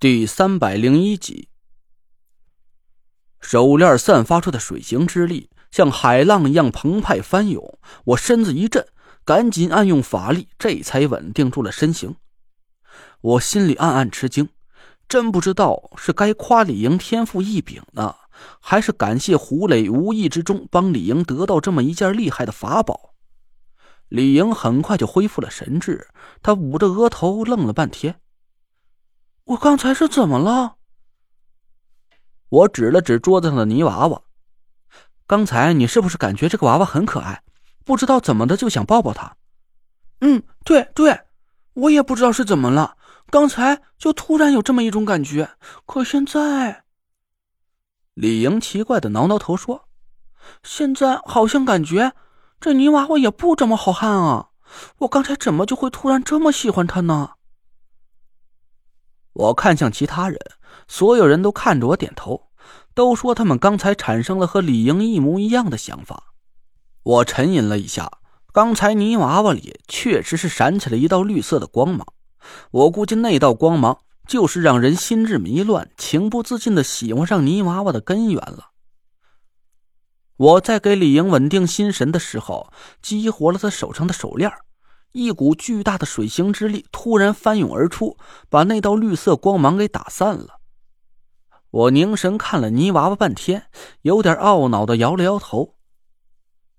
第三百零一集，手链散发出的水行之力像海浪一样澎湃翻涌，我身子一震，赶紧暗用法力，这才稳定住了身形。我心里暗暗吃惊，真不知道是该夸李莹天赋异禀呢，还是感谢胡磊无意之中帮李莹得到这么一件厉害的法宝。李莹很快就恢复了神智，她捂着额头愣了半天。我刚才是怎么了？我指了指桌子上的泥娃娃。刚才你是不是感觉这个娃娃很可爱，不知道怎么的就想抱抱它？嗯，对对，我也不知道是怎么了，刚才就突然有这么一种感觉。可现在，李莹奇怪的挠挠头说：“现在好像感觉这泥娃娃也不怎么好看啊！我刚才怎么就会突然这么喜欢它呢？”我看向其他人，所有人都看着我点头，都说他们刚才产生了和李莹一模一样的想法。我沉吟了一下，刚才泥娃娃里确实是闪起了一道绿色的光芒，我估计那道光芒就是让人心智迷乱、情不自禁的喜欢上泥娃娃的根源了。我在给李莹稳定心神的时候，激活了她手上的手链一股巨大的水行之力突然翻涌而出，把那道绿色光芒给打散了。我凝神看了泥娃娃半天，有点懊恼的摇了摇头。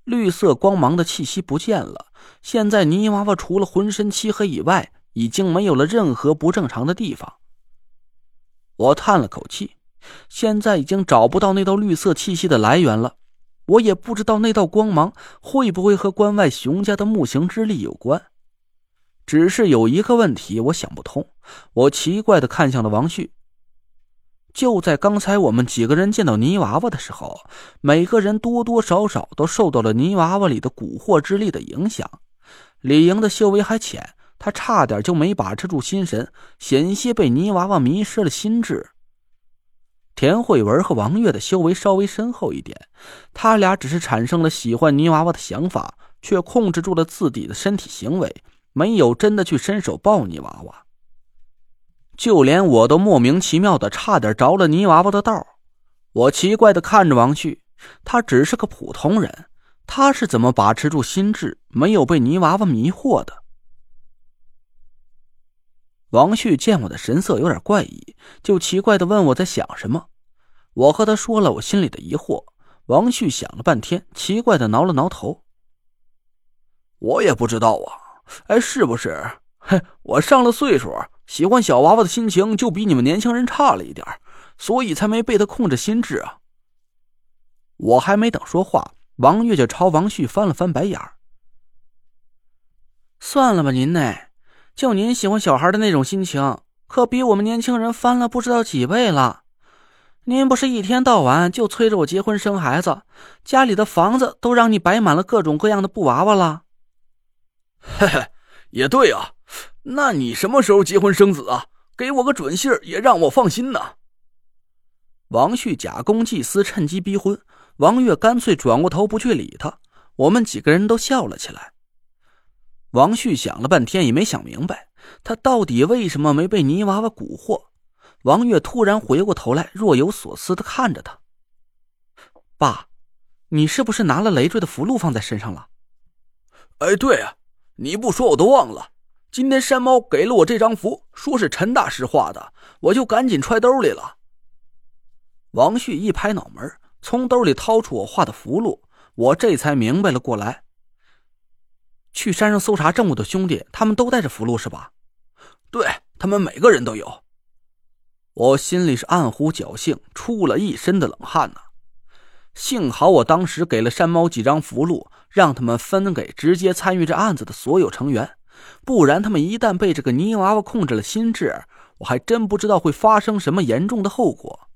绿色光芒的气息不见了，现在泥娃娃除了浑身漆黑以外，已经没有了任何不正常的地方。我叹了口气，现在已经找不到那道绿色气息的来源了。我也不知道那道光芒会不会和关外熊家的木行之力有关，只是有一个问题我想不通。我奇怪的看向了王旭。就在刚才，我们几个人见到泥娃娃的时候，每个人多多少少都受到了泥娃娃里的蛊惑之力的影响。李莹的修为还浅，她差点就没把持住心神，险些被泥娃娃迷失了心智。田慧文和王月的修为稍微深厚一点，他俩只是产生了喜欢泥娃娃的想法，却控制住了自己的身体行为，没有真的去伸手抱泥娃娃。就连我都莫名其妙的差点着了泥娃娃的道。我奇怪的看着王旭，他只是个普通人，他是怎么把持住心智，没有被泥娃娃迷惑的？王旭见我的神色有点怪异，就奇怪的问我在想什么。我和他说了我心里的疑惑，王旭想了半天，奇怪的挠了挠头。我也不知道啊，哎，是不是？嘿，我上了岁数，喜欢小娃娃的心情就比你们年轻人差了一点，所以才没被他控制心智啊。我还没等说话，王月就朝王旭翻了翻白眼儿。算了吧，您呢？就您喜欢小孩的那种心情，可比我们年轻人翻了不知道几倍了。您不是一天到晚就催着我结婚生孩子，家里的房子都让你摆满了各种各样的布娃娃了。嘿嘿，也对啊。那你什么时候结婚生子啊？给我个准信儿，也让我放心呢。王旭假公济私，趁机逼婚。王月干脆转过头不去理他。我们几个人都笑了起来。王旭想了半天也没想明白，他到底为什么没被泥娃娃蛊惑。王月突然回过头来，若有所思的看着他。爸，你是不是拿了累赘的符箓放在身上了？哎，对啊，你不说我都忘了。今天山猫给了我这张符，说是陈大师画的，我就赶紧揣兜里了。王旭一拍脑门，从兜里掏出我画的符箓，我这才明白了过来。去山上搜查证物的兄弟，他们都带着符箓是吧？对他们每个人都有。我心里是暗呼侥幸，出了一身的冷汗呢。幸好我当时给了山猫几张符箓，让他们分给直接参与这案子的所有成员，不然他们一旦被这个泥娃娃控制了心智，我还真不知道会发生什么严重的后果。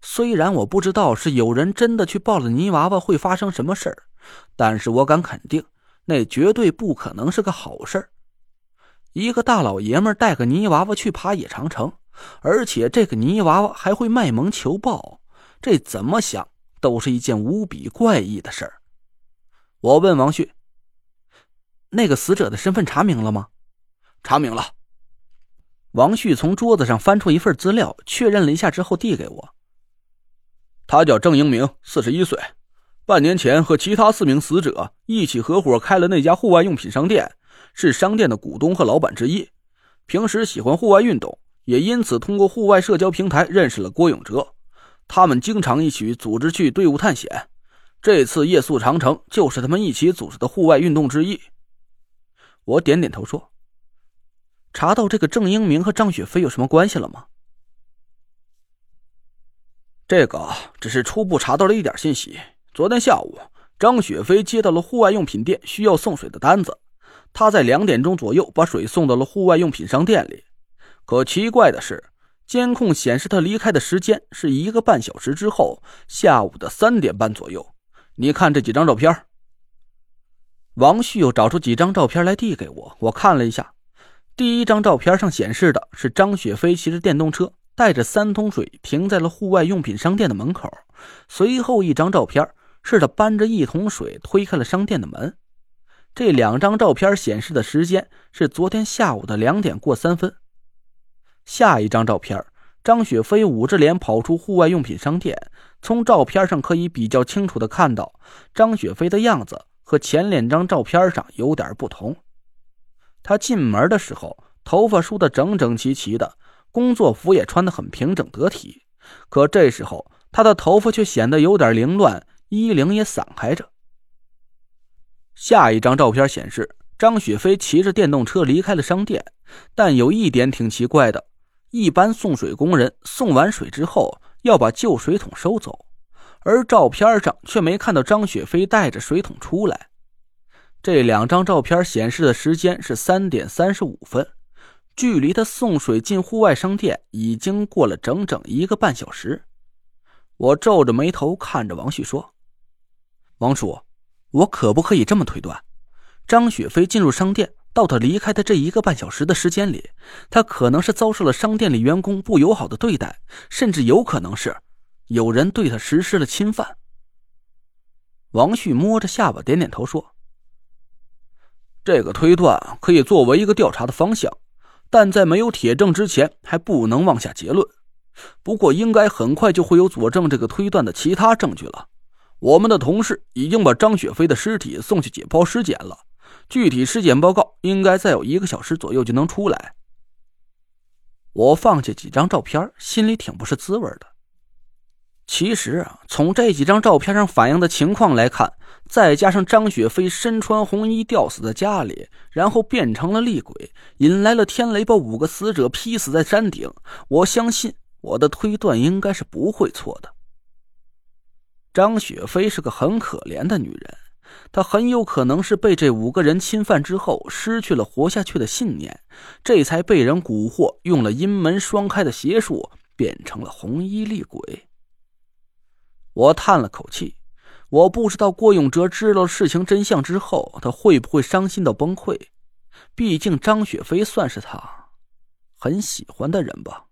虽然我不知道是有人真的去抱了泥娃娃会发生什么事儿，但是我敢肯定，那绝对不可能是个好事儿。一个大老爷们带个泥娃娃去爬野长城。而且这个泥娃娃还会卖萌求抱，这怎么想都是一件无比怪异的事儿。我问王旭：“那个死者的身份查明了吗？”查明了。王旭从桌子上翻出一份资料，确认了一下之后递给我。他叫郑英明，四十一岁，半年前和其他四名死者一起合伙开了那家户外用品商店，是商店的股东和老板之一。平时喜欢户外运动，也因此通过户外社交平台认识了郭永哲。他们经常一起组织去队伍探险，这次夜宿长城就是他们一起组织的户外运动之一。我点点头说：“查到这个郑英明和张雪飞有什么关系了吗？”这个只是初步查到了一点信息。昨天下午，张雪飞接到了户外用品店需要送水的单子，他在两点钟左右把水送到了户外用品商店里。可奇怪的是，监控显示他离开的时间是一个半小时之后，下午的三点半左右。你看这几张照片。王旭又找出几张照片来递给我，我看了一下，第一张照片上显示的是张雪飞骑着电动车。带着三桶水停在了户外用品商店的门口，随后一张照片是他搬着一桶水推开了商店的门。这两张照片显示的时间是昨天下午的两点过三分。下一张照片，张雪飞捂着脸跑出户外用品商店，从照片上可以比较清楚的看到张雪飞的样子和前两张照片上有点不同。他进门的时候，头发梳得整整齐齐的。工作服也穿得很平整得体，可这时候他的头发却显得有点凌乱，衣领也散开着。下一张照片显示，张雪飞骑着电动车离开了商店，但有一点挺奇怪的：一般送水工人送完水之后要把旧水桶收走，而照片上却没看到张雪飞带着水桶出来。这两张照片显示的时间是三点三十五分。距离他送水进户外商店已经过了整整一个半小时，我皱着眉头看着王旭说：“王叔，我可不可以这么推断？张雪飞进入商店到他离开的这一个半小时的时间里，他可能是遭受了商店里员工不友好的对待，甚至有可能是有人对他实施了侵犯。”王旭摸着下巴点点头说：“这个推断可以作为一个调查的方向。”但在没有铁证之前，还不能妄下结论。不过，应该很快就会有佐证这个推断的其他证据了。我们的同事已经把张雪飞的尸体送去解剖尸检了，具体尸检报告应该再有一个小时左右就能出来。我放下几张照片，心里挺不是滋味的。其实啊，从这几张照片上反映的情况来看。再加上张雪飞身穿红衣吊死在家里，然后变成了厉鬼，引来了天雷，把五个死者劈死在山顶。我相信我的推断应该是不会错的。张雪飞是个很可怜的女人，她很有可能是被这五个人侵犯之后，失去了活下去的信念，这才被人蛊惑，用了阴门双开的邪术，变成了红衣厉鬼。我叹了口气。我不知道郭永哲知道事情真相之后，他会不会伤心到崩溃？毕竟张雪飞算是他很喜欢的人吧。